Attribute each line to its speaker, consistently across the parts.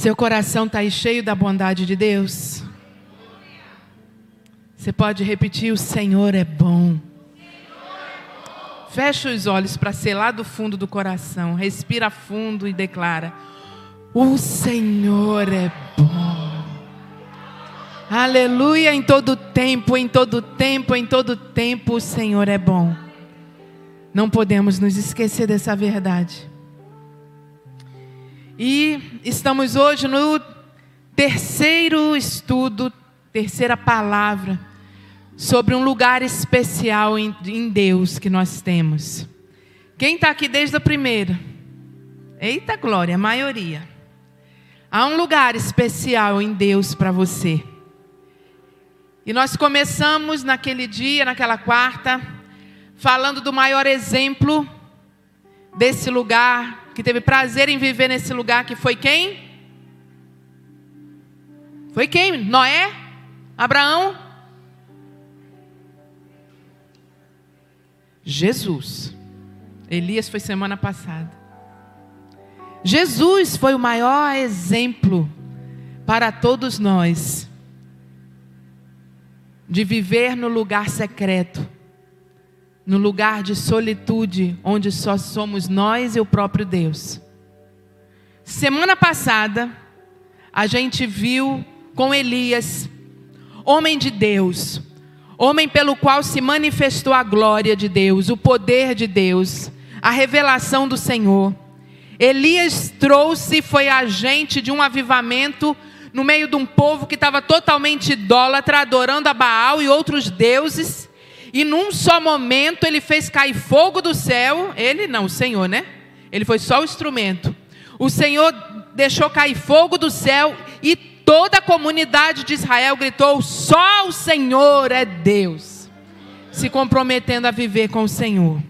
Speaker 1: Seu coração está aí cheio da bondade de Deus? Você pode repetir: O Senhor é bom. Fecha os olhos para ser lá do fundo do coração. Respira fundo e declara: O Senhor é bom. Aleluia em todo tempo, em todo tempo, em todo tempo o Senhor é bom. Não podemos nos esquecer dessa verdade. E estamos hoje no terceiro estudo, terceira palavra sobre um lugar especial em, Deus que nós temos. Quem está aqui desde a primeira? Eita glória, a maioria. Há um lugar especial em Deus para você. E nós começamos naquele dia, naquela quarta, falando do maior exemplo desse lugar, que teve prazer em viver nesse lugar, que foi quem? Foi quem? Noé? Abraão? Jesus. Elias foi semana passada. Jesus foi o maior exemplo para todos nós de viver no lugar secreto, no lugar de solitude, onde só somos nós e o próprio Deus. Semana passada, a gente viu com Elias, homem de Deus, homem pelo qual se manifestou a glória de Deus, o poder de Deus, a revelação do Senhor. Elias trouxe foi agente de um avivamento no meio de um povo que estava totalmente idólatra, adorando a Baal e outros deuses. E num só momento ele fez cair fogo do céu. Ele não, o Senhor, né? Ele foi só o instrumento. O Senhor deixou cair fogo do céu e Toda a comunidade de Israel gritou: só o Senhor é Deus, se comprometendo a viver com o Senhor.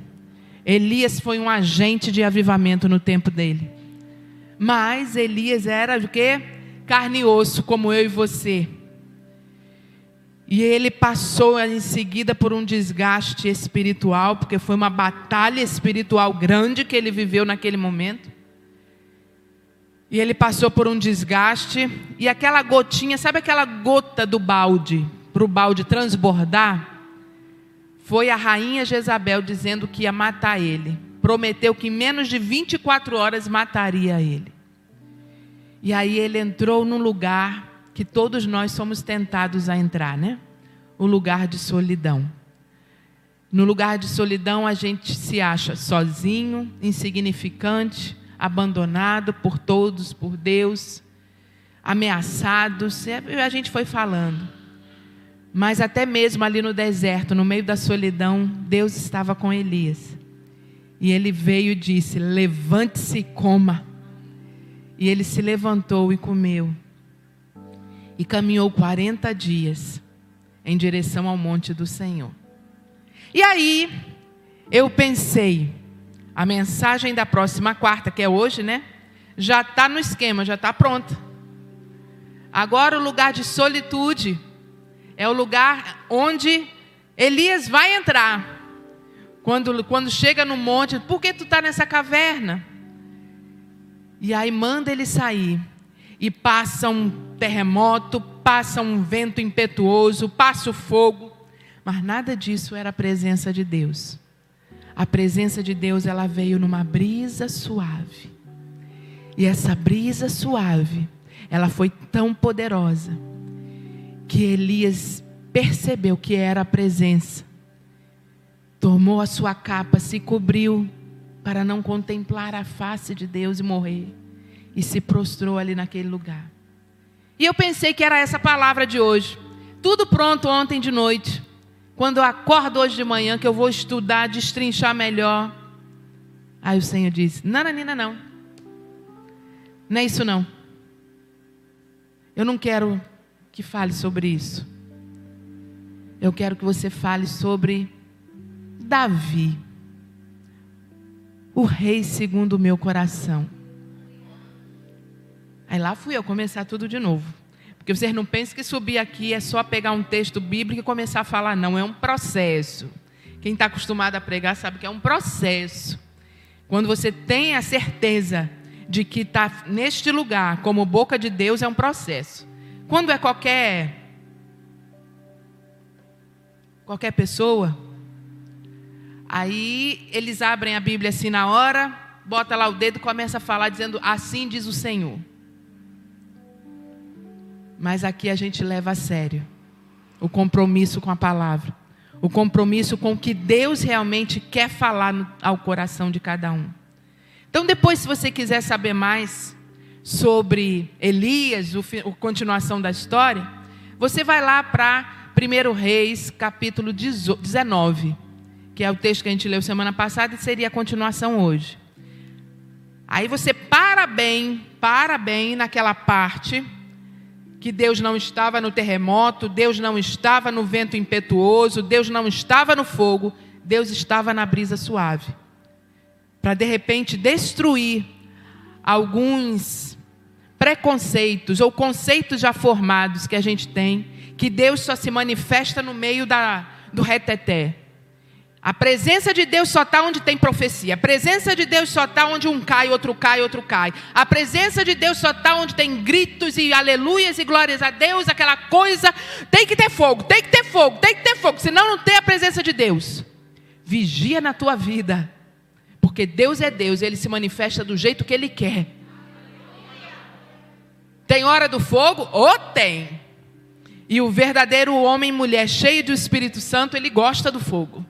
Speaker 1: Elias foi um agente de avivamento no tempo dele. Mas Elias era o quê? Carne e osso, como eu e você. E ele passou em seguida por um desgaste espiritual, porque foi uma batalha espiritual grande que ele viveu naquele momento. E ele passou por um desgaste, e aquela gotinha, sabe aquela gota do balde, para o balde transbordar? Foi a rainha Jezabel dizendo que ia matar ele. Prometeu que em menos de 24 horas mataria ele. E aí ele entrou num lugar que todos nós somos tentados a entrar, né? O lugar de solidão. No lugar de solidão a gente se acha sozinho, insignificante, abandonado por todos, por Deus, ameaçados. A gente foi falando. Mas até mesmo ali no deserto, no meio da solidão, Deus estava com Elias. E ele veio e disse: Levante-se e coma. E ele se levantou e comeu. E caminhou 40 dias em direção ao monte do Senhor. E aí, eu pensei, a mensagem da próxima quarta, que é hoje, né? Já está no esquema, já está pronta. Agora o lugar de solitude é o lugar onde Elias vai entrar. Quando, quando chega no monte, por que tu está nessa caverna? E aí manda ele sair. E passa um terremoto, passa um vento impetuoso, passa o fogo. Mas nada disso era a presença de Deus a presença de Deus ela veio numa brisa suave. E essa brisa suave, ela foi tão poderosa que Elias percebeu que era a presença. Tomou a sua capa, se cobriu para não contemplar a face de Deus e morrer. E se prostrou ali naquele lugar. E eu pensei que era essa palavra de hoje. Tudo pronto ontem de noite. Quando eu acordo hoje de manhã, que eu vou estudar, destrinchar melhor. Aí o Senhor diz: Não, Nanina, não. Não é isso não. Eu não quero que fale sobre isso. Eu quero que você fale sobre Davi, o rei segundo o meu coração. Aí lá fui eu começar tudo de novo. Porque vocês não pensem que subir aqui é só pegar um texto bíblico e começar a falar, não, é um processo. Quem está acostumado a pregar sabe que é um processo. Quando você tem a certeza de que está neste lugar, como boca de Deus, é um processo. Quando é qualquer qualquer pessoa, aí eles abrem a Bíblia assim na hora, bota lá o dedo e começa a falar dizendo assim diz o Senhor. Mas aqui a gente leva a sério o compromisso com a palavra, o compromisso com o que Deus realmente quer falar no, ao coração de cada um. Então, depois, se você quiser saber mais sobre Elias, o, a continuação da história, você vai lá para 1 Reis, capítulo 19, que é o texto que a gente leu semana passada e seria a continuação hoje. Aí você para bem, para bem naquela parte que Deus não estava no terremoto, Deus não estava no vento impetuoso, Deus não estava no fogo, Deus estava na brisa suave. Para de repente destruir alguns preconceitos ou conceitos já formados que a gente tem, que Deus só se manifesta no meio da, do reteté. A presença de Deus só está onde tem profecia. A presença de Deus só está onde um cai, outro cai, outro cai. A presença de Deus só está onde tem gritos e aleluias e glórias a Deus, aquela coisa. Tem que ter fogo, tem que ter fogo, tem que ter fogo. Senão não tem a presença de Deus. Vigia na tua vida. Porque Deus é Deus, Ele se manifesta do jeito que Ele quer. Tem hora do fogo? Ou tem. E o verdadeiro homem e mulher cheio do Espírito Santo, ele gosta do fogo.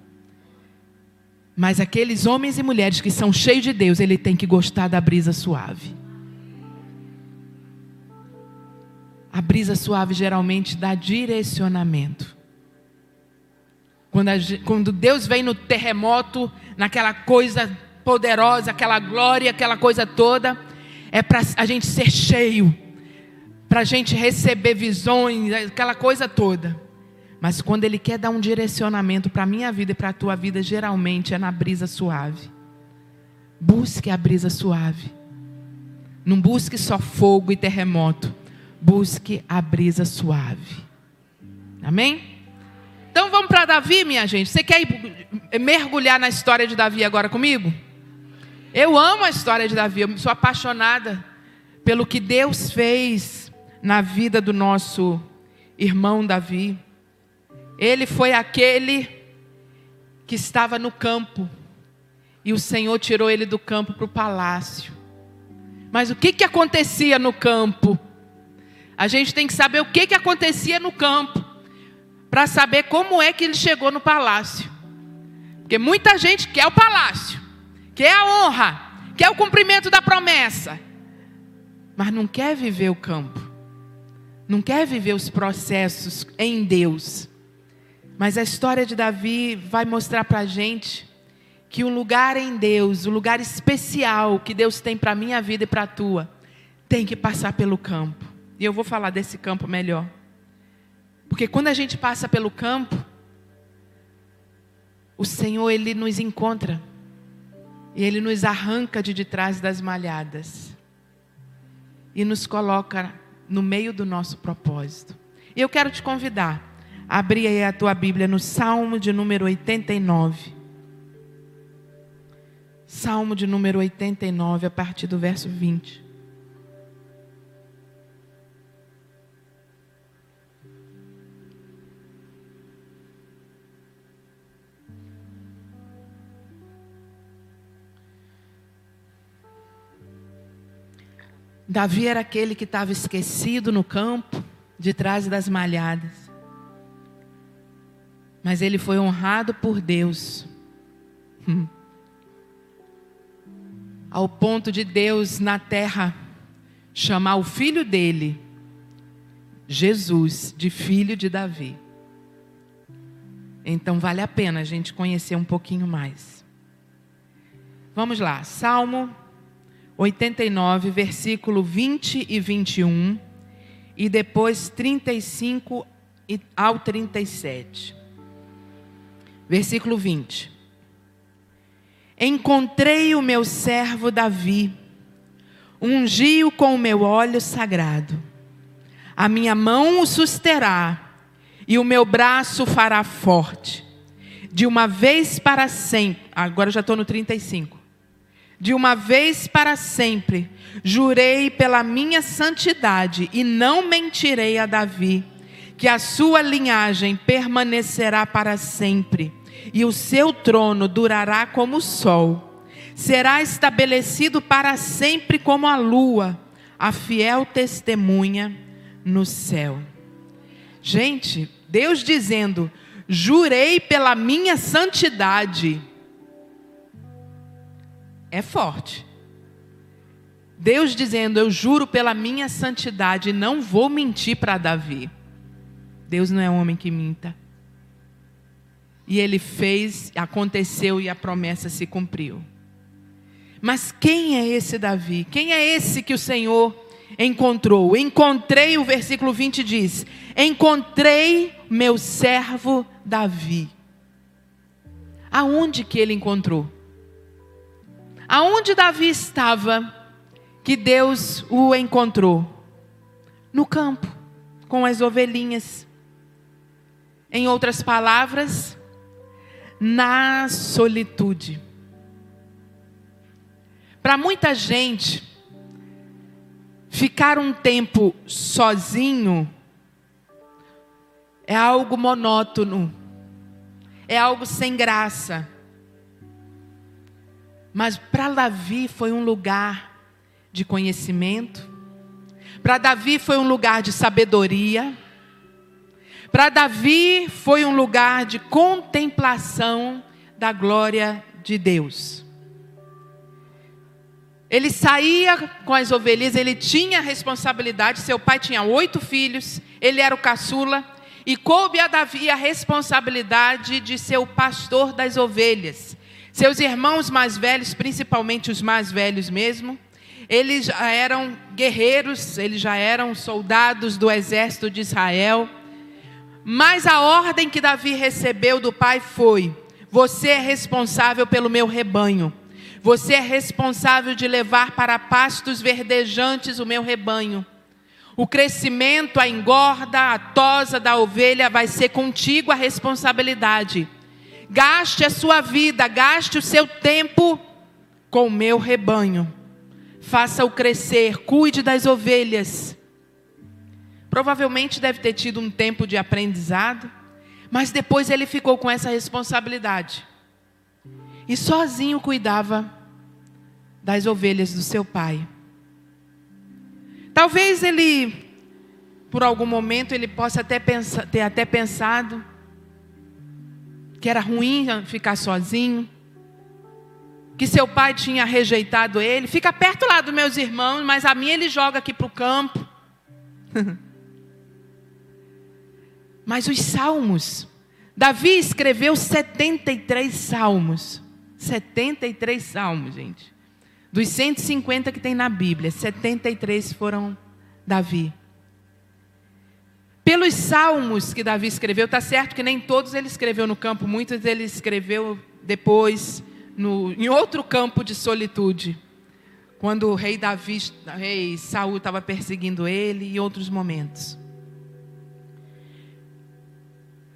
Speaker 1: Mas aqueles homens e mulheres que são cheios de Deus, ele tem que gostar da brisa suave. A brisa suave geralmente dá direcionamento. Quando, a, quando, Deus vem no terremoto, naquela coisa poderosa, aquela glória, aquela coisa toda, é para a gente ser cheio, para a gente receber visões, aquela coisa toda. Mas quando Ele quer dar um direcionamento para a minha vida e para a tua vida, geralmente é na brisa suave. Busque a brisa suave. Não busque só fogo e terremoto. Busque a brisa suave. Amém? Então vamos para Davi, minha gente. Você quer mergulhar na história de Davi agora comigo? Eu amo a história de Davi. Eu sou apaixonada pelo que Deus fez na vida do nosso irmão Davi. Ele foi aquele que estava no campo e o Senhor tirou ele do campo para o palácio. Mas o que, que acontecia no campo? A gente tem que saber o que, que acontecia no campo para saber como é que ele chegou no palácio. Porque muita gente quer o palácio, quer a honra, quer o cumprimento da promessa, mas não quer viver o campo, não quer viver os processos em Deus. Mas a história de Davi vai mostrar para a gente que o lugar em Deus, o lugar especial que Deus tem para a minha vida e para a tua, tem que passar pelo campo. E eu vou falar desse campo melhor. Porque quando a gente passa pelo campo, o Senhor, Ele nos encontra. E Ele nos arranca de detrás das malhadas. E nos coloca no meio do nosso propósito. E eu quero te convidar Abri aí a tua Bíblia no Salmo de número 89. Salmo de número 89, a partir do verso 20. Davi era aquele que estava esquecido no campo, de trás das malhadas. Mas ele foi honrado por Deus. Ao ponto de Deus na terra chamar o filho dele, Jesus, de filho de Davi. Então vale a pena a gente conhecer um pouquinho mais. Vamos lá, Salmo 89, versículo 20 e 21, e depois 35 ao 37. Versículo 20. Encontrei o meu servo Davi, ungi-o com o meu óleo sagrado. A minha mão o susterá, e o meu braço fará forte. De uma vez para sempre. Agora já estou no 35. de uma vez para sempre, jurei pela minha santidade e não mentirei a Davi, que a sua linhagem permanecerá para sempre e o seu trono durará como o sol. Será estabelecido para sempre como a lua, a fiel testemunha no céu. Gente, Deus dizendo: Jurei pela minha santidade. É forte. Deus dizendo: Eu juro pela minha santidade, não vou mentir para Davi. Deus não é homem que minta. E ele fez, aconteceu e a promessa se cumpriu. Mas quem é esse Davi? Quem é esse que o Senhor encontrou? Encontrei, o versículo 20 diz: Encontrei meu servo Davi. Aonde que ele encontrou? Aonde Davi estava que Deus o encontrou? No campo, com as ovelhinhas. Em outras palavras, na solitude. Para muita gente, ficar um tempo sozinho é algo monótono, é algo sem graça. Mas para Davi foi um lugar de conhecimento, para Davi foi um lugar de sabedoria, para Davi foi um lugar de contemplação da glória de Deus. Ele saía com as ovelhas, ele tinha responsabilidade. Seu pai tinha oito filhos, ele era o caçula, e coube a Davi a responsabilidade de ser o pastor das ovelhas. Seus irmãos mais velhos, principalmente os mais velhos mesmo, eles já eram guerreiros, eles já eram soldados do exército de Israel. Mas a ordem que Davi recebeu do pai foi: Você é responsável pelo meu rebanho. Você é responsável de levar para pastos verdejantes o meu rebanho. O crescimento, a engorda, a tosa da ovelha vai ser contigo a responsabilidade. Gaste a sua vida, gaste o seu tempo com o meu rebanho. Faça-o crescer, cuide das ovelhas. Provavelmente deve ter tido um tempo de aprendizado, mas depois ele ficou com essa responsabilidade. E sozinho cuidava das ovelhas do seu pai. Talvez ele, por algum momento, ele possa até pensar, ter até pensado que era ruim ficar sozinho, que seu pai tinha rejeitado ele. Fica perto lá dos meus irmãos, mas a mim ele joga aqui para o campo. Mas os salmos, Davi escreveu 73 salmos. 73 salmos, gente. Dos 150 que tem na Bíblia, 73 foram Davi. Pelos salmos que Davi escreveu, está certo que nem todos ele escreveu no campo, muitos ele escreveu depois no, em outro campo de solitude, quando o rei Davi, o rei Saul estava perseguindo ele e outros momentos.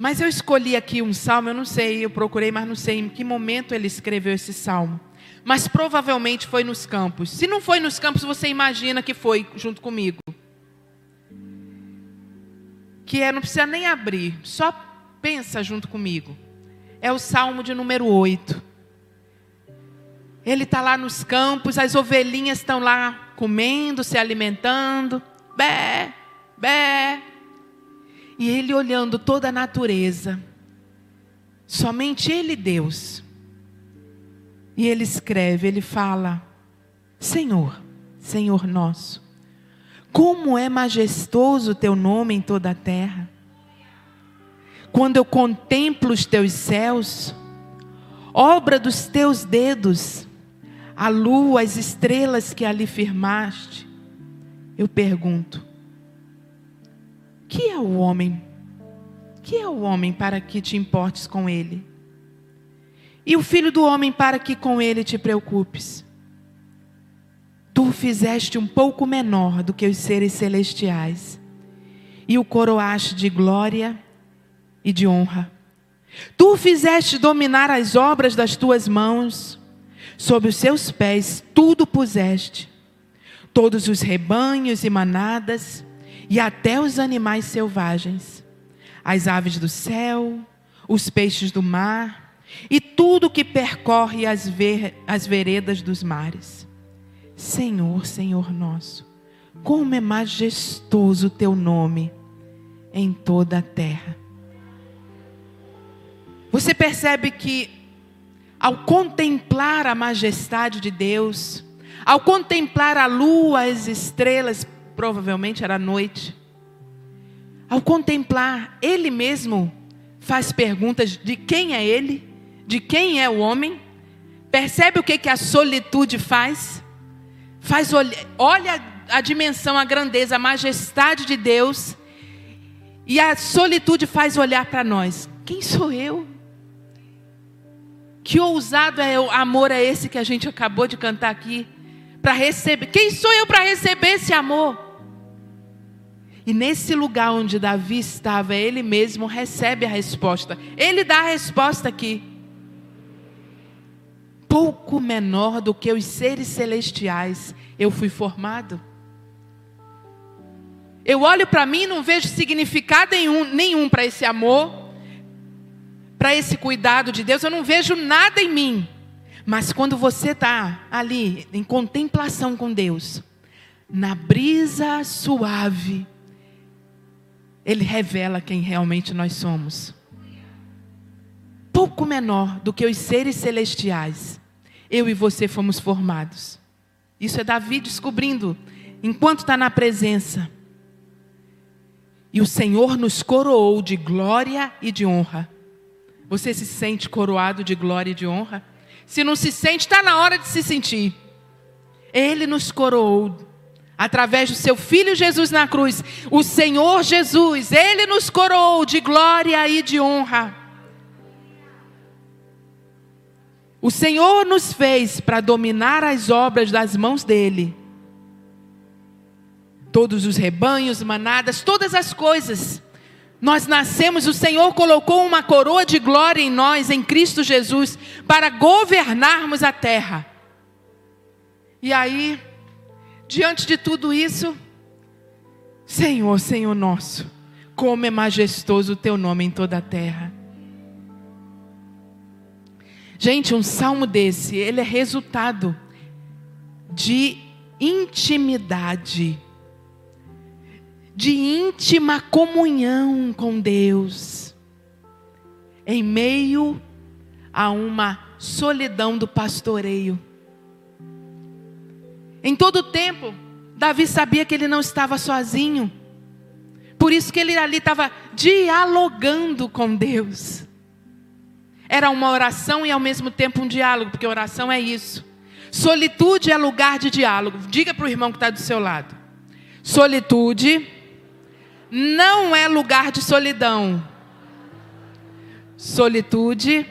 Speaker 1: Mas eu escolhi aqui um salmo, eu não sei, eu procurei, mas não sei em que momento ele escreveu esse salmo. Mas provavelmente foi nos campos. Se não foi nos campos, você imagina que foi junto comigo. Que é, não precisa nem abrir, só pensa junto comigo. É o salmo de número 8. Ele está lá nos campos, as ovelhinhas estão lá comendo, se alimentando. Bé, bé, e ele olhando toda a natureza, somente ele Deus. E ele escreve, ele fala: Senhor, Senhor nosso, como é majestoso o teu nome em toda a terra. Quando eu contemplo os teus céus, obra dos teus dedos, a lua, as estrelas que ali firmaste, eu pergunto: que é o homem? Que é o homem para que te importes com ele? E o filho do homem para que com ele te preocupes? Tu fizeste um pouco menor do que os seres celestiais, e o coroaste de glória e de honra. Tu fizeste dominar as obras das tuas mãos, sob os seus pés tudo puseste, todos os rebanhos e manadas, e até os animais selvagens, as aves do céu, os peixes do mar, e tudo que percorre as, ver, as veredas dos mares. Senhor, Senhor nosso, como é majestoso o teu nome em toda a terra. Você percebe que, ao contemplar a majestade de Deus, ao contemplar a lua, as estrelas, provavelmente era noite, ao contemplar, Ele mesmo faz perguntas de quem é Ele, de quem é o homem. Percebe o que, que a solitude faz? Faz olha, olha a dimensão, a grandeza, a majestade de Deus. E a solitude faz olhar para nós. Quem sou eu? Que ousado é o amor é esse que a gente acabou de cantar aqui para receber. Quem sou eu para receber esse amor? E nesse lugar onde Davi estava, ele mesmo recebe a resposta. Ele dá a resposta aqui. Pouco menor do que os seres celestiais eu fui formado. Eu olho para mim e não vejo significado nenhum, nenhum para esse amor, para esse cuidado de Deus. Eu não vejo nada em mim. Mas quando você está ali em contemplação com Deus, na brisa suave, Ele revela quem realmente nós somos. Pouco menor do que os seres celestiais, eu e você fomos formados. Isso é Davi descobrindo, enquanto está na presença. E o Senhor nos coroou de glória e de honra. Você se sente coroado de glória e de honra? Se não se sente, está na hora de se sentir. Ele nos coroou através do seu Filho Jesus na cruz. O Senhor Jesus, Ele nos coroou de glória e de honra. O Senhor nos fez para dominar as obras das mãos dEle todos os rebanhos, manadas, todas as coisas. Nós nascemos, o Senhor colocou uma coroa de glória em nós, em Cristo Jesus, para governarmos a terra. E aí, diante de tudo isso, Senhor, Senhor nosso, como é majestoso o teu nome em toda a terra. Gente, um salmo desse, ele é resultado de intimidade de íntima comunhão com Deus, em meio a uma solidão do pastoreio. Em todo o tempo, Davi sabia que ele não estava sozinho, por isso que ele ali estava dialogando com Deus. Era uma oração e ao mesmo tempo um diálogo, porque oração é isso. Solitude é lugar de diálogo. Diga para o irmão que está do seu lado. Solitude não é lugar de solidão. Solitude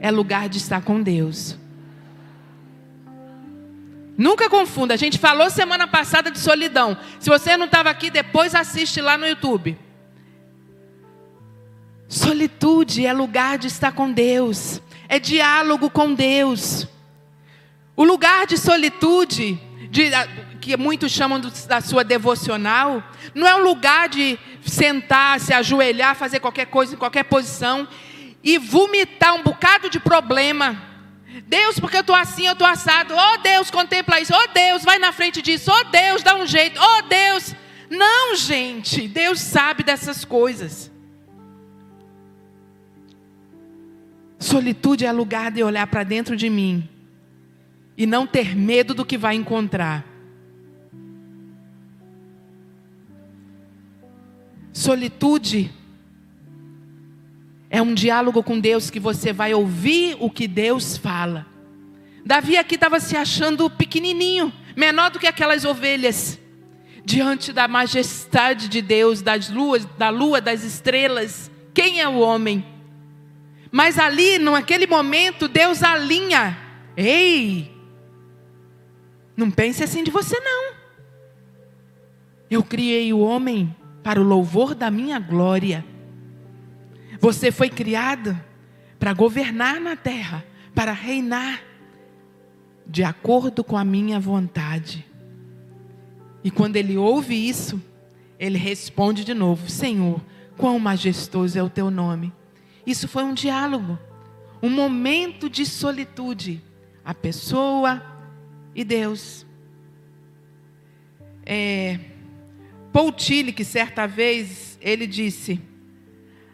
Speaker 1: é lugar de estar com Deus. Nunca confunda. A gente falou semana passada de solidão. Se você não estava aqui, depois assiste lá no YouTube. Solitude é lugar de estar com Deus. É diálogo com Deus. O lugar de solitude, de, que muitos chamam da sua devocional, não é um lugar de sentar, se ajoelhar, fazer qualquer coisa em qualquer posição e vomitar um bocado de problema. Deus, porque eu estou assim, eu estou assado. Oh Deus, contempla isso. Oh Deus, vai na frente disso. Oh Deus, dá um jeito. Oh Deus. Não, gente. Deus sabe dessas coisas. Solitude é lugar de olhar para dentro de mim e não ter medo do que vai encontrar. Solitude é um diálogo com Deus que você vai ouvir o que Deus fala. Davi aqui estava se achando pequenininho, menor do que aquelas ovelhas, diante da majestade de Deus, das luas, da lua, das estrelas. Quem é o homem? Mas ali, naquele momento, Deus alinha. Ei, não pense assim de você não. Eu criei o homem para o louvor da minha glória. Você foi criado para governar na terra, para reinar de acordo com a minha vontade. E quando ele ouve isso, ele responde de novo: Senhor, quão majestoso é o teu nome. Isso foi um diálogo, um momento de solitude. A pessoa e Deus. É, Paul certa vez, ele disse: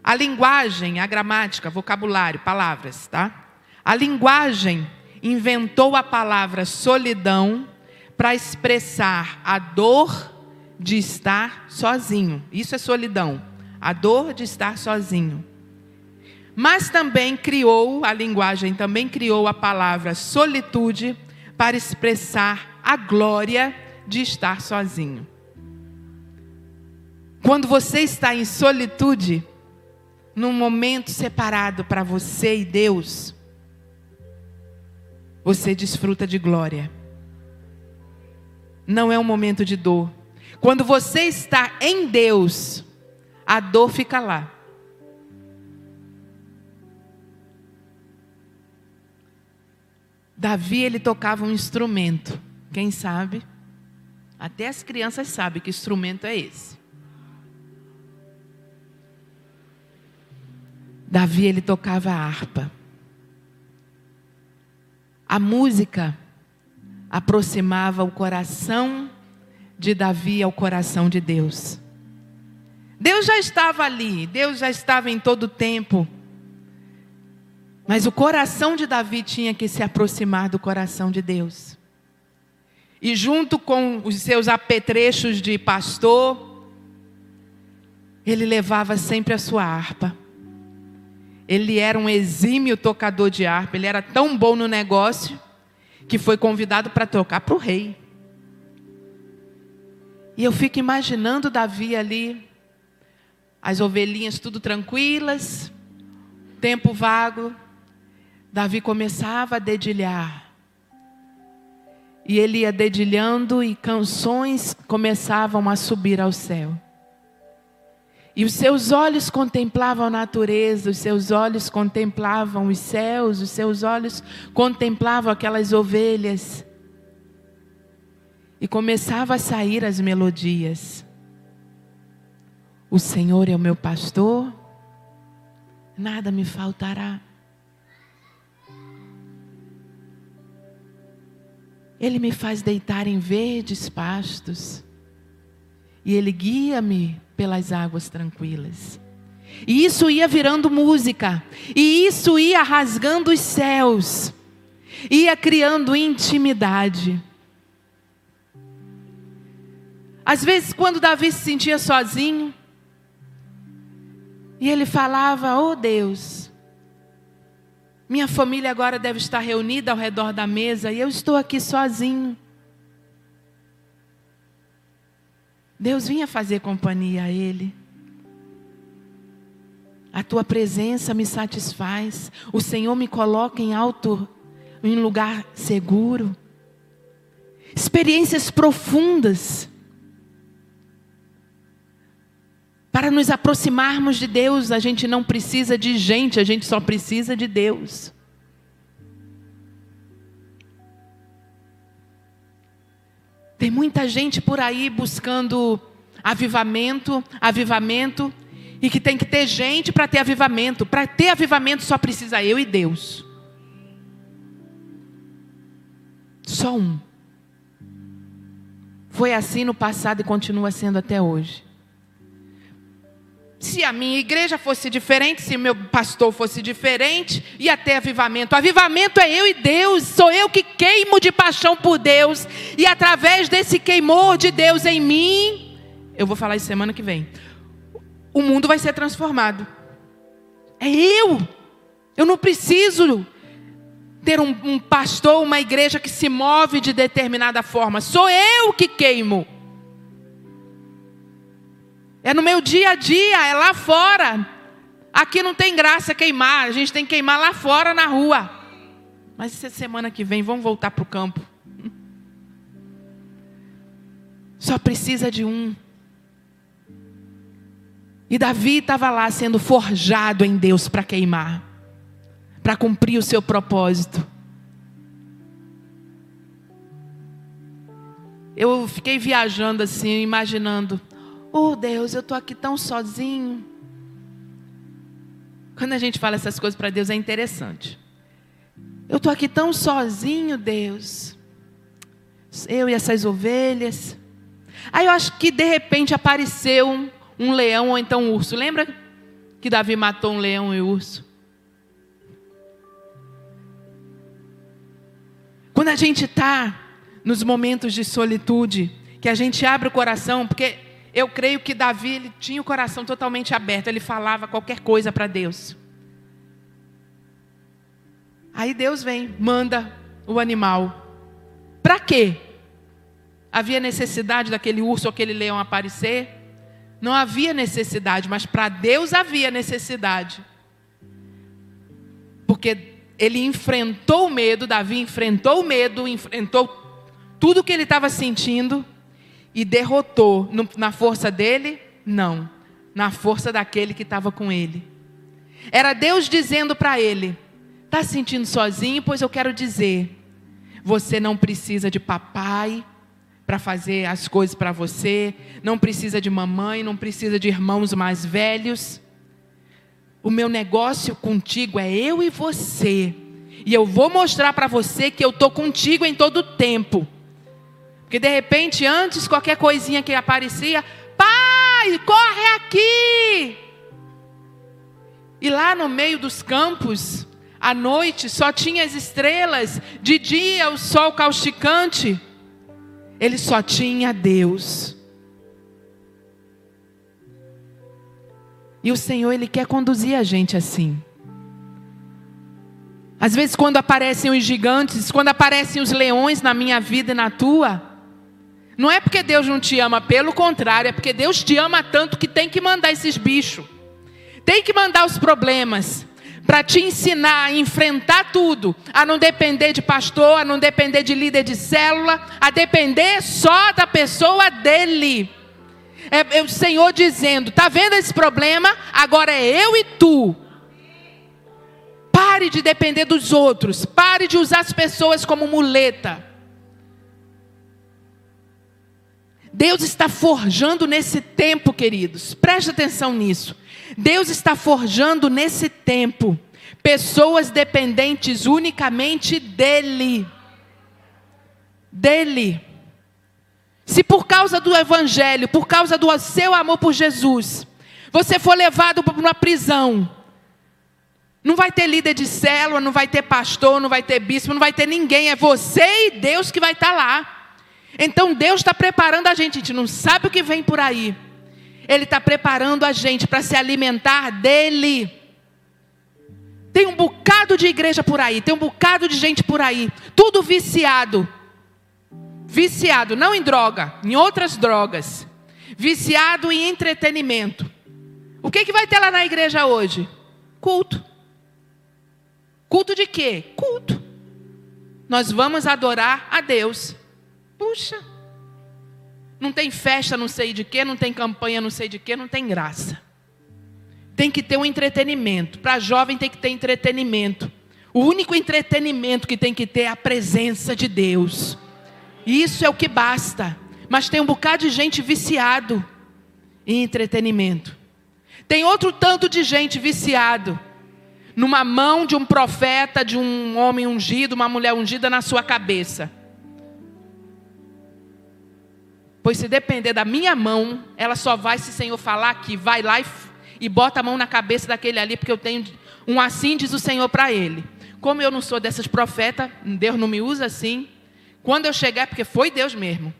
Speaker 1: a linguagem, a gramática, vocabulário, palavras, tá? A linguagem inventou a palavra solidão para expressar a dor de estar sozinho. Isso é solidão, a dor de estar sozinho. Mas também criou, a linguagem também criou a palavra solitude para expressar a glória de estar sozinho. Quando você está em solitude, num momento separado para você e Deus, você desfruta de glória. Não é um momento de dor. Quando você está em Deus, a dor fica lá. Davi ele tocava um instrumento. Quem sabe? Até as crianças sabem que instrumento é esse. Davi ele tocava a harpa. A música aproximava o coração de Davi ao coração de Deus. Deus já estava ali, Deus já estava em todo o tempo. Mas o coração de Davi tinha que se aproximar do coração de Deus. E junto com os seus apetrechos de pastor, ele levava sempre a sua harpa. Ele era um exímio tocador de harpa, ele era tão bom no negócio que foi convidado para tocar para o rei. E eu fico imaginando Davi ali, as ovelhinhas tudo tranquilas, tempo vago. Davi começava a dedilhar. E ele ia dedilhando e canções começavam a subir ao céu. E os seus olhos contemplavam a natureza, os seus olhos contemplavam os céus, os seus olhos contemplavam aquelas ovelhas. E começava a sair as melodias. O Senhor é o meu pastor, nada me faltará. Ele me faz deitar em verdes pastos, e Ele guia-me pelas águas tranquilas. E isso ia virando música, e isso ia rasgando os céus, ia criando intimidade. Às vezes, quando Davi se sentia sozinho, e ele falava: Oh Deus, minha família agora deve estar reunida ao redor da mesa e eu estou aqui sozinho. Deus vinha fazer companhia a ele. A tua presença me satisfaz. O Senhor me coloca em alto, em lugar seguro. Experiências profundas. Para nos aproximarmos de Deus, a gente não precisa de gente, a gente só precisa de Deus. Tem muita gente por aí buscando avivamento, avivamento, e que tem que ter gente para ter avivamento. Para ter avivamento só precisa eu e Deus. Só um. Foi assim no passado e continua sendo até hoje. Se a minha igreja fosse diferente, se o meu pastor fosse diferente, ia ter avivamento. Avivamento é eu e Deus, sou eu que queimo de paixão por Deus, e através desse queimor de Deus em mim, eu vou falar isso semana que vem, o mundo vai ser transformado. É eu, eu não preciso ter um, um pastor, uma igreja que se move de determinada forma, sou eu que queimo. É no meu dia a dia, é lá fora. Aqui não tem graça queimar, a gente tem que queimar lá fora na rua. Mas essa semana que vem, vamos voltar para o campo. Só precisa de um. E Davi estava lá sendo forjado em Deus para queimar, para cumprir o seu propósito. Eu fiquei viajando assim, imaginando: oh Deus, eu estou aqui tão sozinho. Quando a gente fala essas coisas para Deus é interessante. Eu estou aqui tão sozinho, Deus. Eu e essas ovelhas. Aí eu acho que de repente apareceu um, um leão ou então um urso. Lembra que Davi matou um leão e um urso? Quando a gente está nos momentos de solitude, que a gente abre o coração, porque eu creio que Davi ele tinha o coração totalmente aberto, ele falava qualquer coisa para Deus. Aí Deus vem, manda o animal. Para quê? Havia necessidade daquele urso ou aquele leão aparecer? Não havia necessidade, mas para Deus havia necessidade. Porque ele enfrentou o medo, Davi enfrentou o medo, enfrentou tudo que ele estava sentindo e derrotou no, na força dele? Não, na força daquele que estava com ele. Era Deus dizendo para ele: Está sentindo sozinho? Pois eu quero dizer: você não precisa de papai para fazer as coisas para você, não precisa de mamãe, não precisa de irmãos mais velhos. O meu negócio contigo é eu e você. E eu vou mostrar para você que eu estou contigo em todo o tempo. Porque de repente, antes, qualquer coisinha que aparecia, pai, corre aqui! E lá no meio dos campos, à noite, só tinha as estrelas, de dia o sol causticante. Ele só tinha Deus. E o Senhor, Ele quer conduzir a gente assim. Às vezes, quando aparecem os gigantes, quando aparecem os leões na minha vida e na tua, não é porque Deus não te ama, pelo contrário, é porque Deus te ama tanto que tem que mandar esses bichos. Tem que mandar os problemas para te ensinar a enfrentar tudo, a não depender de pastor, a não depender de líder de célula, a depender só da pessoa dele. É, é o Senhor dizendo: tá vendo esse problema? Agora é eu e tu. Pare de depender dos outros, pare de usar as pessoas como muleta. Deus está forjando nesse tempo, queridos, preste atenção nisso. Deus está forjando nesse tempo pessoas dependentes unicamente dEle. Dele. Se por causa do Evangelho, por causa do seu amor por Jesus, você for levado para uma prisão, não vai ter líder de célula, não vai ter pastor, não vai ter bispo, não vai ter ninguém, é você e Deus que vai estar lá. Então Deus está preparando a gente, a gente não sabe o que vem por aí. Ele está preparando a gente para se alimentar dele. Tem um bocado de igreja por aí, tem um bocado de gente por aí, tudo viciado. Viciado, não em droga, em outras drogas. Viciado em entretenimento. O que, que vai ter lá na igreja hoje? Culto. Culto de quê? Culto. Nós vamos adorar a Deus. Puxa, não tem festa, não sei de quê, não tem campanha, não sei de quê, não tem graça. Tem que ter um entretenimento. Para jovem tem que ter entretenimento. O único entretenimento que tem que ter é a presença de Deus. E isso é o que basta. Mas tem um bocado de gente viciado em entretenimento. Tem outro tanto de gente viciado numa mão de um profeta, de um homem ungido, uma mulher ungida na sua cabeça. Pois se depender da minha mão, ela só vai se o Senhor falar aqui, vai lá e, e bota a mão na cabeça daquele ali, porque eu tenho um assim diz o Senhor para ele. Como eu não sou dessas profetas, Deus não me usa assim. Quando eu chegar, é porque foi Deus mesmo.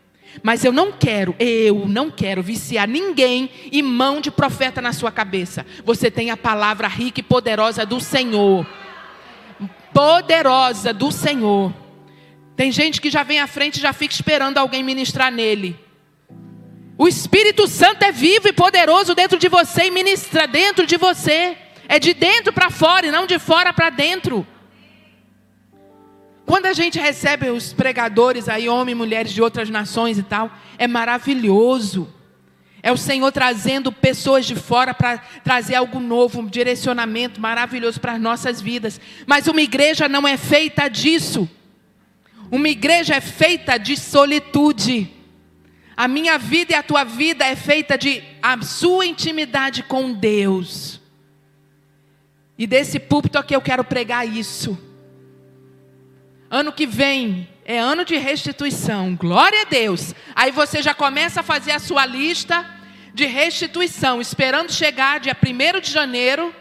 Speaker 1: Mas eu não quero, eu não quero viciar ninguém em mão de profeta na sua cabeça. Você tem a palavra rica e poderosa do Senhor. Poderosa do Senhor. Tem gente que já vem à frente e já fica esperando alguém ministrar nele. O Espírito Santo é vivo e poderoso dentro de você e ministra dentro de você. É de dentro para fora e não de fora para dentro. Quando a gente recebe os pregadores aí, homens e mulheres de outras nações e tal, é maravilhoso. É o Senhor trazendo pessoas de fora para trazer algo novo, um direcionamento maravilhoso para as nossas vidas. Mas uma igreja não é feita disso. Uma igreja é feita de solitude. A minha vida e a tua vida é feita de a sua intimidade com Deus. E desse púlpito aqui eu quero pregar isso. Ano que vem é ano de restituição. Glória a Deus. Aí você já começa a fazer a sua lista de restituição, esperando chegar dia 1 de janeiro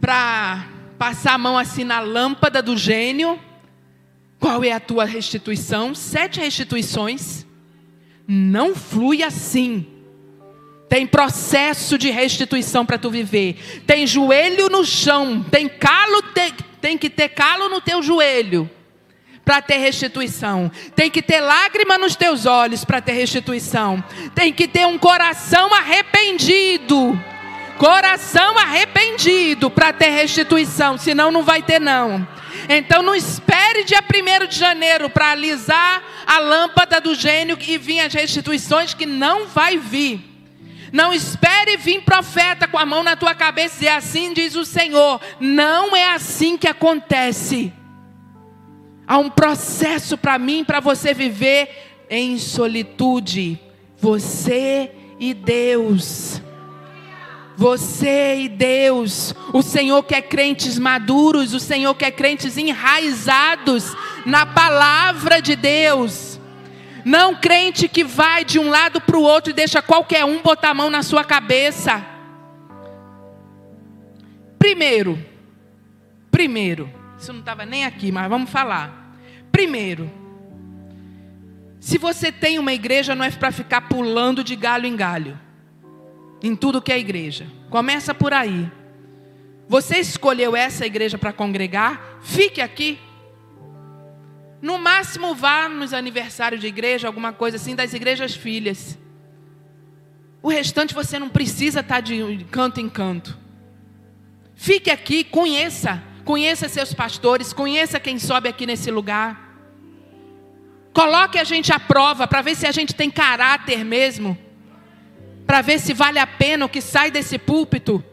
Speaker 1: para passar a mão assim na lâmpada do gênio. Qual é a tua restituição? Sete restituições. Não flui assim. Tem processo de restituição para tu viver. Tem joelho no chão, tem calo, tem, tem que ter calo no teu joelho para ter restituição. Tem que ter lágrima nos teus olhos para ter restituição. Tem que ter um coração arrependido. Coração arrependido para ter restituição, senão não vai ter não. Então não espere dia 1 de janeiro para alisar a lâmpada do gênio e vir as restituições que não vai vir. Não espere vir profeta com a mão na tua cabeça e assim diz o Senhor. Não é assim que acontece. Há um processo para mim, para você viver em solitude. Você e Deus. Você e Deus. O Senhor quer crentes maduros, o Senhor quer crentes enraizados na palavra de Deus. Não crente que vai de um lado para o outro e deixa qualquer um botar a mão na sua cabeça. Primeiro, primeiro, isso não estava nem aqui, mas vamos falar. Primeiro, se você tem uma igreja, não é para ficar pulando de galho em galho, em tudo que é igreja. Começa por aí. Você escolheu essa igreja para congregar? Fique aqui. No máximo vá nos aniversários de igreja, alguma coisa assim, das igrejas filhas. O restante você não precisa estar de canto em canto. Fique aqui, conheça, conheça seus pastores, conheça quem sobe aqui nesse lugar. Coloque a gente à prova para ver se a gente tem caráter mesmo, para ver se vale a pena o que sai desse púlpito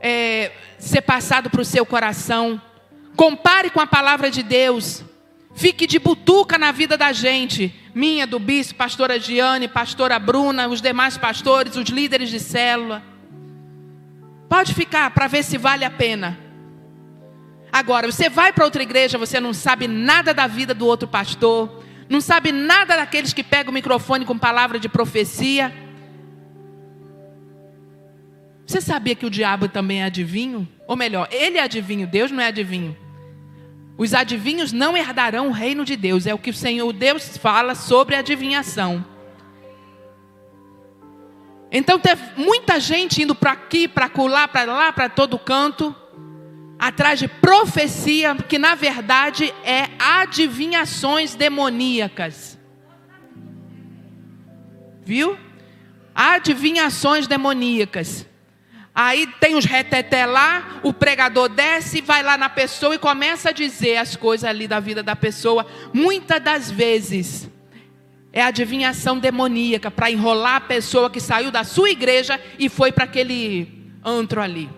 Speaker 1: é, ser passado para o seu coração. Compare com a palavra de Deus. Fique de butuca na vida da gente. Minha, do bispo, pastora Giane, pastora Bruna, os demais pastores, os líderes de célula. Pode ficar para ver se vale a pena. Agora, você vai para outra igreja, você não sabe nada da vida do outro pastor, não sabe nada daqueles que pegam o microfone com palavra de profecia. Você sabia que o diabo também é adivinho? Ou melhor, ele é adivinho, Deus não é adivinho. Os adivinhos não herdarão o reino de Deus. É o que o Senhor Deus fala sobre adivinhação. Então teve muita gente indo para aqui, para colar, para lá, para todo canto, atrás de profecia, que na verdade é adivinhações demoníacas. Viu? Adivinhações demoníacas. Aí tem os reteté lá, o pregador desce, vai lá na pessoa e começa a dizer as coisas ali da vida da pessoa. Muitas das vezes é adivinhação demoníaca para enrolar a pessoa que saiu da sua igreja e foi para aquele antro ali.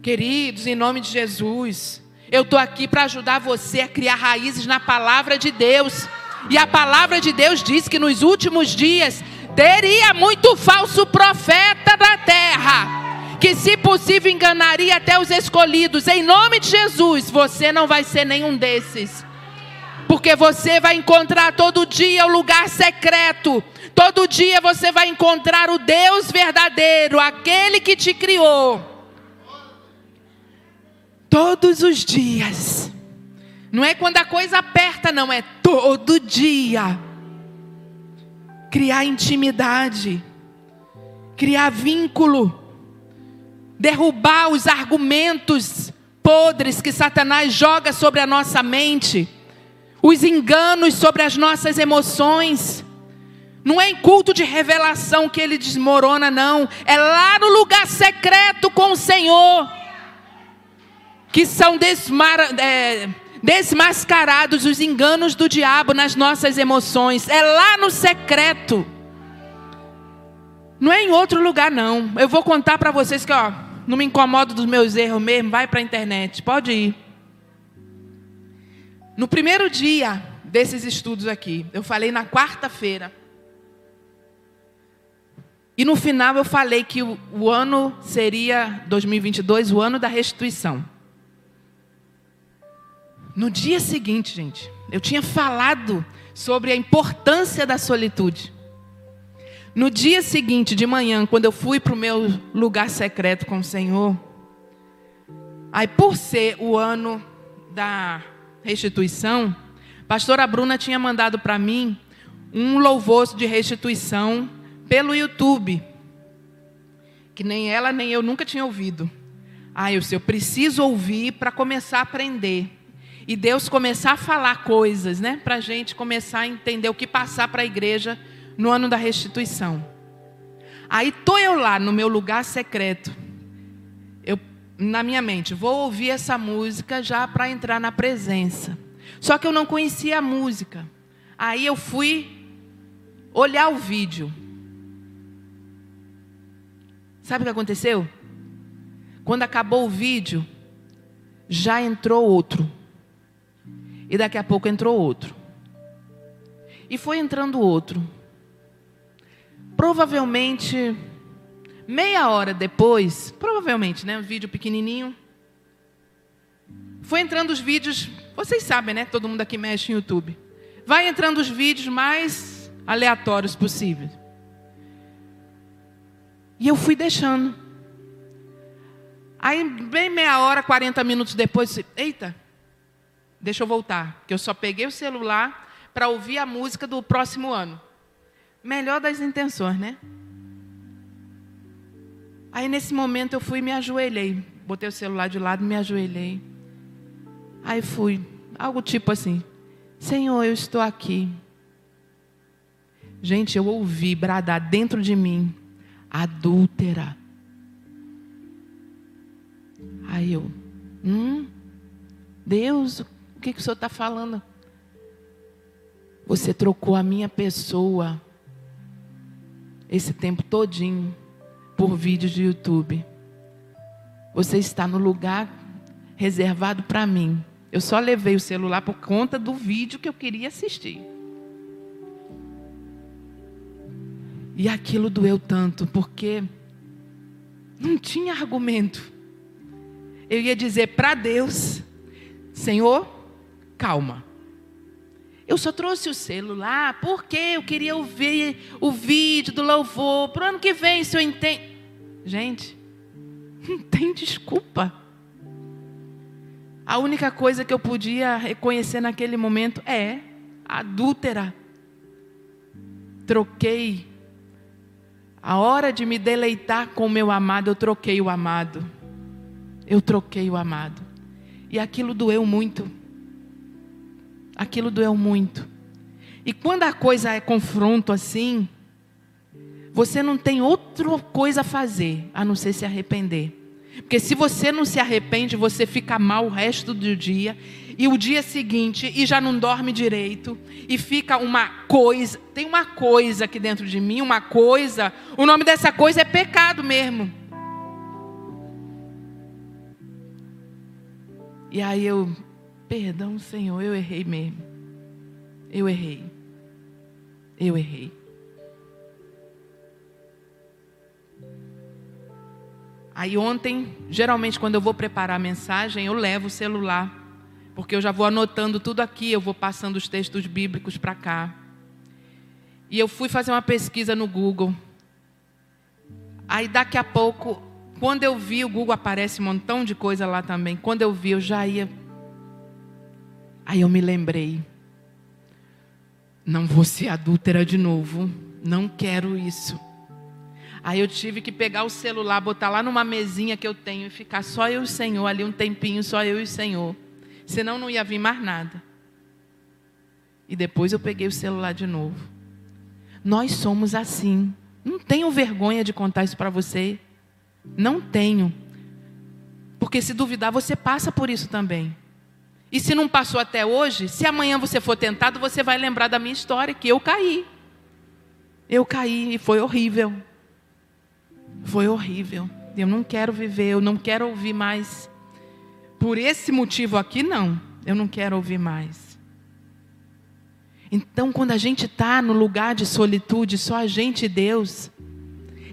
Speaker 1: Queridos, em nome de Jesus, eu estou aqui para ajudar você a criar raízes na palavra de Deus. E a palavra de Deus diz que nos últimos dias teria muito falso profeta na terra, que se possível enganaria até os escolhidos. Em nome de Jesus, você não vai ser nenhum desses. Porque você vai encontrar todo dia o lugar secreto. Todo dia você vai encontrar o Deus verdadeiro, aquele que te criou. Todos os dias. Não é quando a coisa aperta, não, é todo dia criar intimidade, criar vínculo, derrubar os argumentos podres que Satanás joga sobre a nossa mente, os enganos sobre as nossas emoções. Não é em culto de revelação que ele desmorona, não. É lá no lugar secreto com o Senhor. Que são desmar, é, desmascarados os enganos do diabo nas nossas emoções. É lá no secreto. Não é em outro lugar, não. Eu vou contar para vocês que, ó, não me incomodo dos meus erros mesmo, vai para a internet, pode ir. No primeiro dia desses estudos aqui, eu falei na quarta-feira. E no final eu falei que o, o, ano seria 2022, o ano da restituição. No dia seguinte, gente, eu tinha falado sobre a importância da solitude. No dia seguinte, de manhã, quando eu fui para o meu lugar secreto com o Senhor, aí por ser o ano da restituição, pastora Bruna tinha mandado para mim um louvor de restituição pelo YouTube, que nem ela nem eu nunca tinha ouvido. Ah, eu, eu preciso ouvir para começar a aprender. E Deus começar a falar coisas, né? Para a gente começar a entender o que passar para a igreja no ano da restituição. Aí tô eu lá no meu lugar secreto. Eu na minha mente, vou ouvir essa música já para entrar na presença. Só que eu não conhecia a música. Aí eu fui olhar o vídeo. Sabe o que aconteceu? Quando acabou o vídeo, já entrou outro. E daqui a pouco entrou outro. E foi entrando outro. Provavelmente, meia hora depois, provavelmente, né? Um vídeo pequenininho. Foi entrando os vídeos, vocês sabem, né? Todo mundo aqui mexe no YouTube. Vai entrando os vídeos mais aleatórios possíveis. E eu fui deixando. Aí, bem meia hora, 40 minutos depois, eita, deixa eu voltar. Que eu só peguei o celular para ouvir a música do próximo ano. Melhor das intenções, né? Aí nesse momento eu fui e me ajoelhei. Botei o celular de lado e me ajoelhei. Aí fui, algo tipo assim: Senhor, eu estou aqui. Gente, eu ouvi bradar dentro de mim, adúltera. Aí eu, hum, Deus, que, que o senhor está falando? Você trocou a minha pessoa esse tempo todinho por vídeos de YouTube. Você está no lugar reservado para mim. Eu só levei o celular por conta do vídeo que eu queria assistir. E aquilo doeu tanto, porque não tinha argumento. Eu ia dizer para Deus: Senhor, calma. Eu só trouxe o celular porque eu queria ouvir o vídeo do louvor. Para o ano que vem, se eu entendo. Gente, não tem desculpa. A única coisa que eu podia reconhecer naquele momento é adúltera. Troquei. A hora de me deleitar com o meu amado, eu troquei o amado. Eu troquei o amado. E aquilo doeu muito aquilo doeu muito. E quando a coisa é confronto assim, você não tem outra coisa a fazer a não ser se arrepender. Porque se você não se arrepende, você fica mal o resto do dia e o dia seguinte e já não dorme direito e fica uma coisa, tem uma coisa aqui dentro de mim, uma coisa, o nome dessa coisa é pecado mesmo. E aí eu Perdão, Senhor, eu errei mesmo. Eu errei. Eu errei. Aí ontem, geralmente quando eu vou preparar a mensagem, eu levo o celular, porque eu já vou anotando tudo aqui, eu vou passando os textos bíblicos para cá. E eu fui fazer uma pesquisa no Google. Aí daqui a pouco, quando eu vi, o Google aparece um montão de coisa lá também. Quando eu vi, eu já ia Aí eu me lembrei. Não vou ser adúltera de novo. Não quero isso. Aí eu tive que pegar o celular, botar lá numa mesinha que eu tenho e ficar só eu e o Senhor ali um tempinho, só eu e o Senhor. Senão não ia vir mais nada. E depois eu peguei o celular de novo. Nós somos assim. Não tenho vergonha de contar isso para você. Não tenho. Porque se duvidar, você passa por isso também. E se não passou até hoje, se amanhã você for tentado, você vai lembrar da minha história, que eu caí. Eu caí e foi horrível. Foi horrível. Eu não quero viver, eu não quero ouvir mais. Por esse motivo aqui, não. Eu não quero ouvir mais. Então, quando a gente está no lugar de solitude, só a gente e Deus,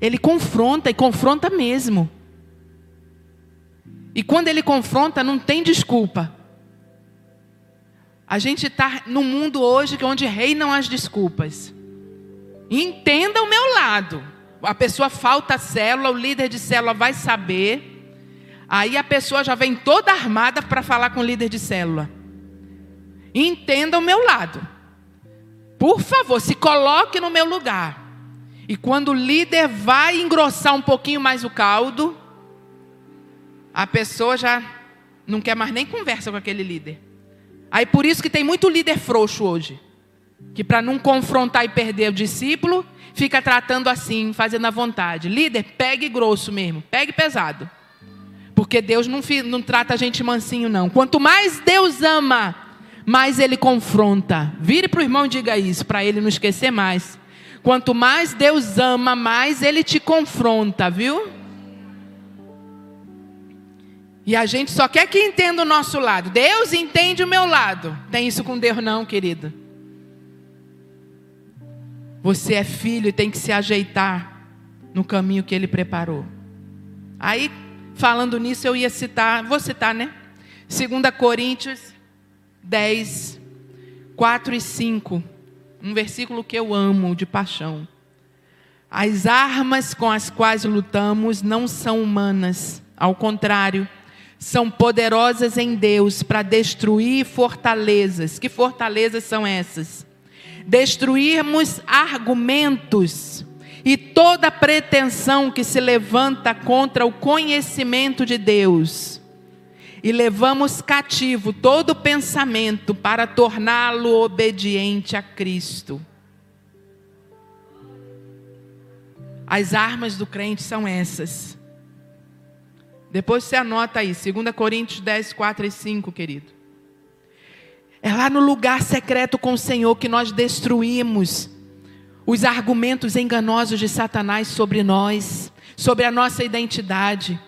Speaker 1: Ele confronta e confronta mesmo. E quando Ele confronta, não tem desculpa. A gente está no mundo hoje onde reinam as desculpas. Entenda o meu lado. A pessoa falta célula, o líder de célula vai saber. Aí a pessoa já vem toda armada para falar com o líder de célula. Entenda o meu lado. Por favor, se coloque no meu lugar. E quando o líder vai engrossar um pouquinho mais o caldo, a pessoa já não quer mais nem conversa com aquele líder. Aí por isso que tem muito líder frouxo hoje, que para não confrontar e perder o discípulo, fica tratando assim, fazendo a vontade. Líder, pegue grosso mesmo, pegue pesado. Porque Deus não, não trata a gente mansinho, não. Quanto mais Deus ama, mais Ele confronta. Vire para o irmão e diga isso, para ele não esquecer mais. Quanto mais Deus ama, mais Ele te confronta, viu? E a gente só quer que entenda o nosso lado. Deus entende o meu lado. Tem isso com Deus, não, querido. Você é filho e tem que se ajeitar no caminho que Ele preparou. Aí falando nisso, eu ia citar, vou citar, né? 2 Coríntios 10, 4 e 5. Um versículo que eu amo de paixão. As armas com as quais lutamos não são humanas, ao contrário, são poderosas em Deus para destruir fortalezas. Que fortalezas são essas? Destruirmos argumentos e toda pretensão que se levanta contra o conhecimento de Deus. E levamos cativo todo pensamento para torná-lo obediente a Cristo. As armas do crente são essas. Depois você anota aí, 2 Coríntios 10, 4 e 5, querido. É lá no lugar secreto com o Senhor que nós destruímos os argumentos enganosos de Satanás sobre nós, sobre a nossa identidade.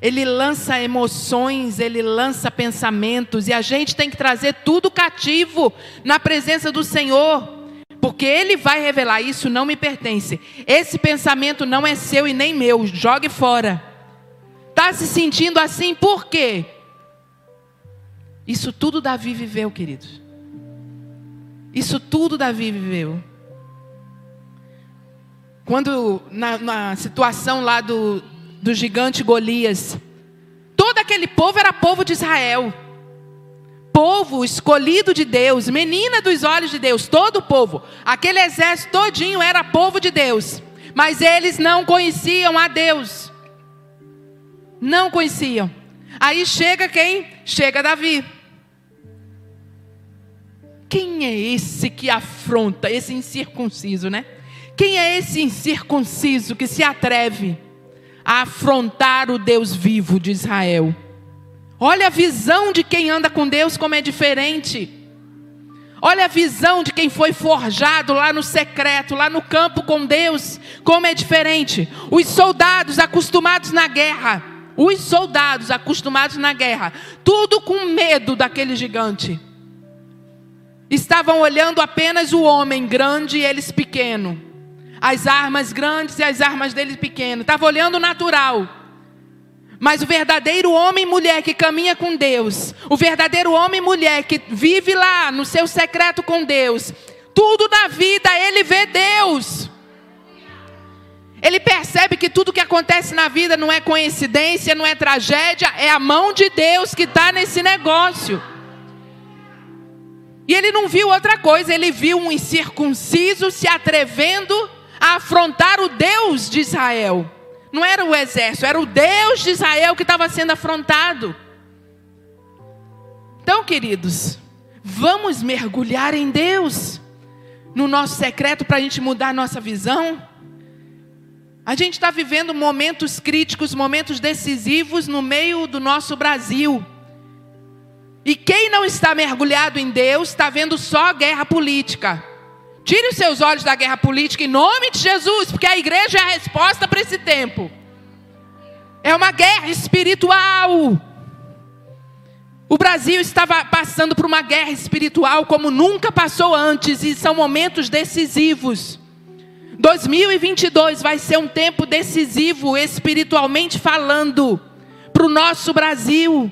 Speaker 1: Ele lança emoções, ele lança pensamentos, e a gente tem que trazer tudo cativo na presença do Senhor, porque Ele vai revelar: isso não me pertence, esse pensamento não é seu e nem meu, jogue fora. Está se sentindo assim por quê? Isso tudo Davi viveu, queridos. Isso tudo Davi viveu. Quando na, na situação lá do, do gigante Golias, todo aquele povo era povo de Israel. Povo escolhido de Deus, menina dos olhos de Deus, todo o povo. Aquele exército todinho era povo de Deus. Mas eles não conheciam a Deus. Não conheciam. Aí chega quem? Chega Davi. Quem é esse que afronta, esse incircunciso, né? Quem é esse incircunciso que se atreve a afrontar o Deus vivo de Israel? Olha a visão de quem anda com Deus como é diferente. Olha a visão de quem foi forjado lá no secreto, lá no campo com Deus, como é diferente. Os soldados acostumados na guerra, os soldados acostumados na guerra, tudo com medo daquele gigante. Estavam olhando apenas o homem grande e eles pequeno as armas grandes e as armas dele pequenas. Estava olhando o natural. Mas o verdadeiro homem e mulher que caminha com Deus, o verdadeiro homem e mulher que vive lá no seu secreto com Deus, tudo na vida ele vê Deus. Ele percebe que tudo que acontece na vida não é coincidência, não é tragédia, é a mão de Deus que está nesse negócio. E ele não viu outra coisa, ele viu um incircunciso se atrevendo a afrontar o Deus de Israel. Não era o exército, era o Deus de Israel que estava sendo afrontado. Então, queridos, vamos mergulhar em Deus, no nosso secreto, para a gente mudar a nossa visão. A gente está vivendo momentos críticos, momentos decisivos no meio do nosso Brasil. E quem não está mergulhado em Deus está vendo só guerra política Tire os seus olhos da guerra política em nome de Jesus, porque a igreja é a resposta para esse tempo. É uma guerra espiritual. O Brasil estava passando por uma guerra espiritual como nunca passou antes, e são momentos decisivos. 2022 vai ser um tempo decisivo, espiritualmente falando, para o nosso Brasil.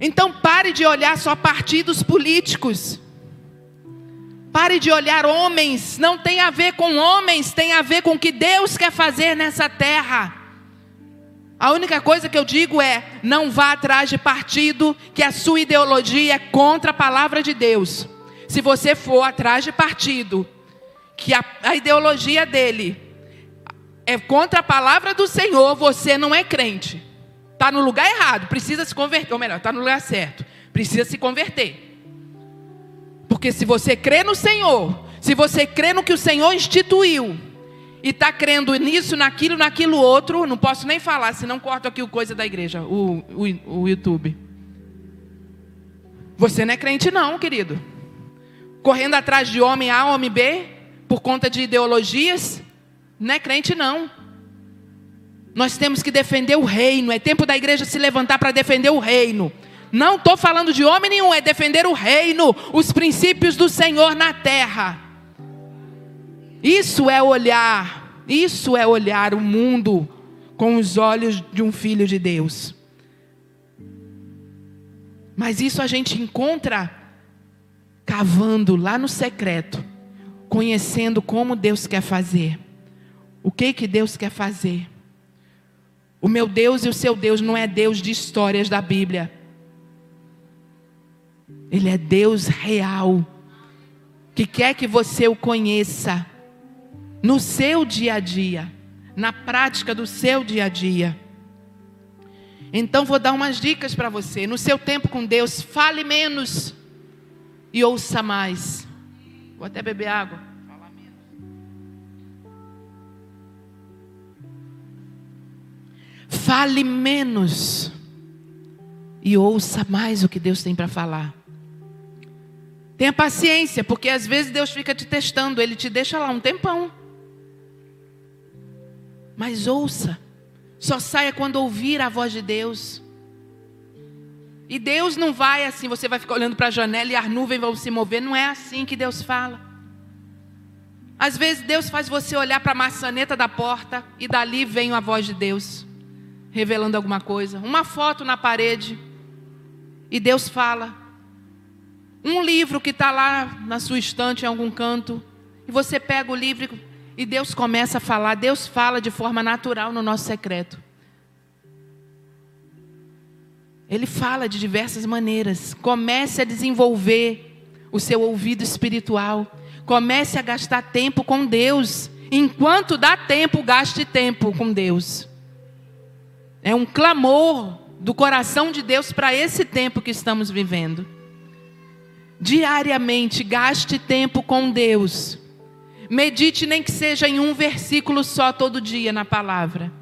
Speaker 1: Então pare de olhar só partidos políticos. Pare de olhar homens, não tem a ver com homens, tem a ver com o que Deus quer fazer nessa terra. A única coisa que eu digo é: não vá atrás de partido que a sua ideologia é contra a palavra de Deus. Se você for atrás de partido que a, a ideologia dele é contra a palavra do Senhor, você não é crente. Está no lugar errado, precisa se converter. Ou melhor, está no lugar certo, precisa se converter. Porque se você crê no Senhor, se você crê no que o Senhor instituiu, e está crendo nisso, naquilo, naquilo outro, não posso nem falar, senão corto aqui o coisa da igreja, o, o, o YouTube. Você não é crente, não, querido. Correndo atrás de homem A, homem B, por conta de ideologias, não é crente, não. Nós temos que defender o reino. É tempo da igreja se levantar para defender o reino. Não estou falando de homem nenhum, é defender o reino, os princípios do Senhor na terra. Isso é olhar, isso é olhar o mundo com os olhos de um filho de Deus. Mas isso a gente encontra cavando lá no secreto, conhecendo como Deus quer fazer. O que que Deus quer fazer? O meu Deus e o seu Deus não é Deus de histórias da Bíblia. Ele é Deus real, que quer que você o conheça no seu dia a dia, na prática do seu dia a dia. Então vou dar umas dicas para você. No seu tempo com Deus, fale menos e ouça mais. Vou até beber água. Fale menos e ouça mais o que Deus tem para falar. Tenha paciência, porque às vezes Deus fica te testando, Ele te deixa lá um tempão. Mas ouça, só saia quando ouvir a voz de Deus. E Deus não vai assim, você vai ficar olhando para a janela e as nuvens vão se mover. Não é assim que Deus fala. Às vezes Deus faz você olhar para a maçaneta da porta e dali vem a voz de Deus, revelando alguma coisa. Uma foto na parede e Deus fala. Um livro que está lá na sua estante em algum canto e você pega o livro e Deus começa a falar, Deus fala de forma natural no nosso secreto. Ele fala de diversas maneiras. Comece a desenvolver o seu ouvido espiritual. Comece a gastar tempo com Deus. Enquanto dá tempo, gaste tempo com Deus. É um clamor do coração de Deus para esse tempo que estamos vivendo. Diariamente, gaste tempo com Deus. Medite nem que seja em um versículo só todo dia na palavra.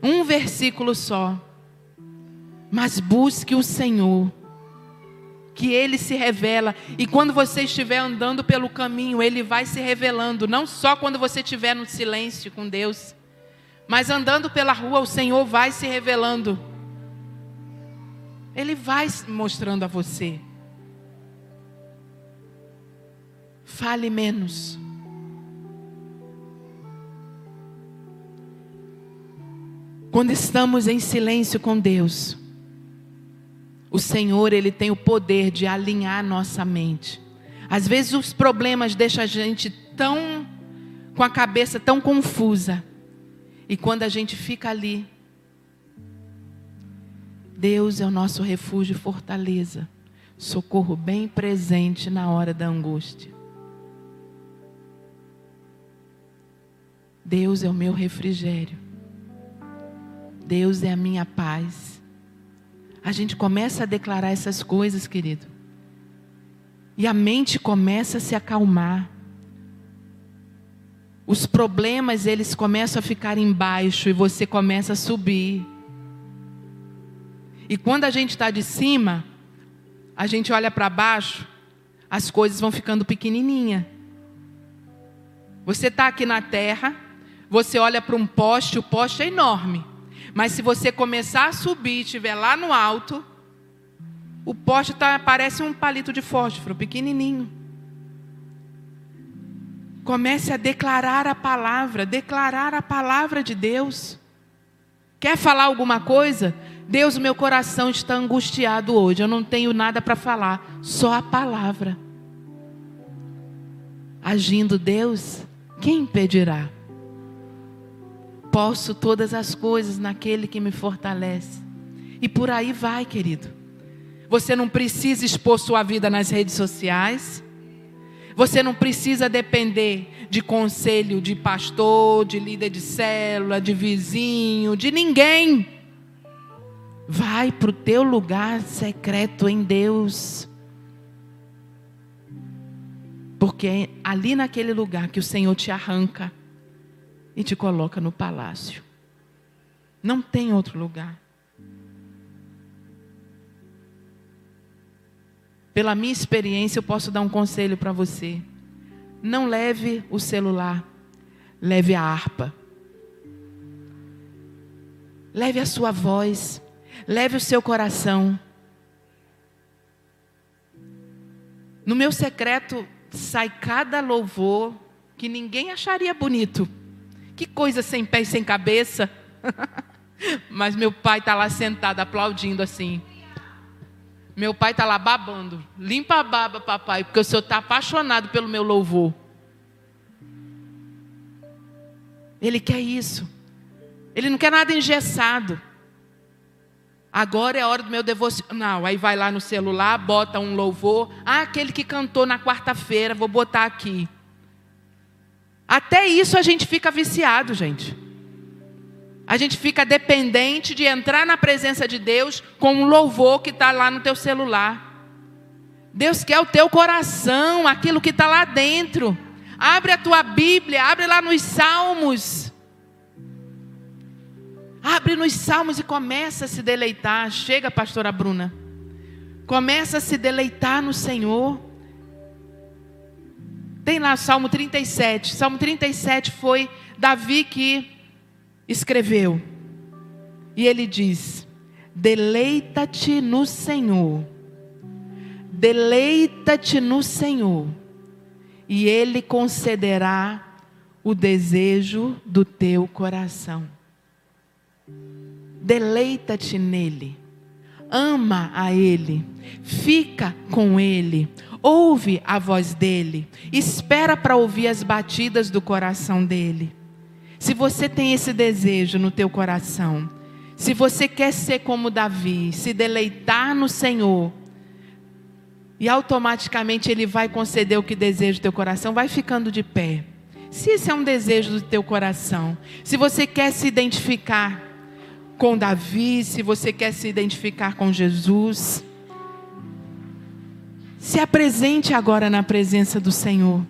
Speaker 1: Um versículo só. Mas busque o Senhor. Que Ele se revela. E quando você estiver andando pelo caminho, Ele vai se revelando. Não só quando você estiver no silêncio com Deus. Mas andando pela rua, o Senhor vai se revelando. Ele vai mostrando a você. Fale menos. Quando estamos em silêncio com Deus, o Senhor, Ele tem o poder de alinhar nossa mente. Às vezes os problemas deixam a gente tão, com a cabeça tão confusa. E quando a gente fica ali, Deus é o nosso refúgio e fortaleza, socorro bem presente na hora da angústia. Deus é o meu refrigério. Deus é a minha paz. A gente começa a declarar essas coisas, querido. E a mente começa a se acalmar. Os problemas, eles começam a ficar embaixo e você começa a subir. E quando a gente está de cima, a gente olha para baixo, as coisas vão ficando pequenininha. Você está aqui na terra, você olha para um poste, o poste é enorme. Mas se você começar a subir e estiver lá no alto, o poste tá, parece um palito de fósforo, pequenininho. Comece a declarar a palavra, declarar a palavra de Deus. Quer falar alguma coisa? Deus, meu coração está angustiado hoje. Eu não tenho nada para falar, só a palavra. Agindo Deus, quem impedirá? Posso todas as coisas naquele que me fortalece. E por aí vai, querido. Você não precisa expor sua vida nas redes sociais. Você não precisa depender de conselho de pastor, de líder de célula, de vizinho, de ninguém. Vai para o teu lugar secreto em Deus. Porque é ali naquele lugar que o Senhor te arranca e te coloca no palácio. Não tem outro lugar. Pela minha experiência, eu posso dar um conselho para você. Não leve o celular, leve a harpa. Leve a sua voz, leve o seu coração. No meu secreto sai cada louvor que ninguém acharia bonito. Que coisa sem pé e sem cabeça. Mas meu pai está lá sentado aplaudindo assim. Meu pai está lá babando. Limpa a baba, papai, porque o senhor está apaixonado pelo meu louvor. Ele quer isso. Ele não quer nada engessado. Agora é hora do meu devocional. Aí vai lá no celular, bota um louvor. Ah, aquele que cantou na quarta-feira, vou botar aqui. Até isso a gente fica viciado, gente. A gente fica dependente de entrar na presença de Deus com um louvor que está lá no teu celular. Deus quer o teu coração, aquilo que está lá dentro. Abre a tua Bíblia, abre lá nos Salmos. Abre nos Salmos e começa a se deleitar. Chega, pastora Bruna. Começa a se deleitar no Senhor. Tem lá Salmo 37. Salmo 37 foi Davi que escreveu. E ele diz: Deleita-te no Senhor. Deleita-te no Senhor, e Ele concederá o desejo do teu coração. Deleita-te nele, ama a Ele, fica com Ele, ouve a voz dEle, espera para ouvir as batidas do coração dEle. Se você tem esse desejo no teu coração, se você quer ser como Davi, se deleitar no Senhor, e automaticamente Ele vai conceder o que deseja o teu coração, vai ficando de pé. Se esse é um desejo do teu coração, se você quer se identificar com Davi, se você quer se identificar com Jesus, se apresente agora na presença do Senhor.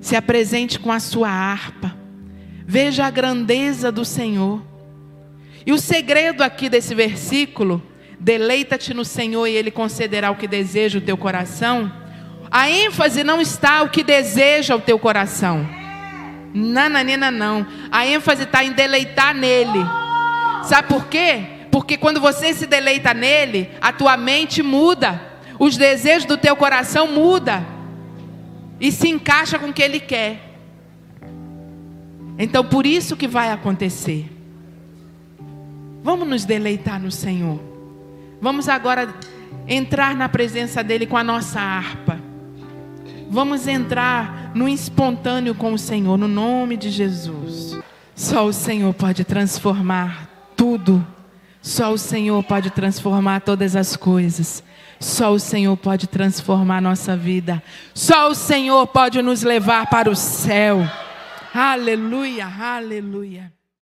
Speaker 1: Se apresente com a sua harpa. Veja a grandeza do Senhor. E o segredo aqui desse versículo, deleita-te no Senhor e Ele concederá o que deseja o teu coração. A ênfase não está o que deseja o teu coração. Nananina não. A ênfase está em deleitar nele. Sabe por quê? Porque quando você se deleita nele, a tua mente muda. Os desejos do teu coração muda. E se encaixa com o que ele quer. Então, por isso que vai acontecer. Vamos nos deleitar no Senhor. Vamos agora entrar na presença dEle com a nossa harpa. Vamos entrar no espontâneo com o Senhor, no nome de Jesus. Só o Senhor pode transformar tudo. Só o Senhor pode transformar todas as coisas. Só o Senhor pode transformar nossa vida. Só o Senhor pode nos levar para o céu. Aleluia, aleluia.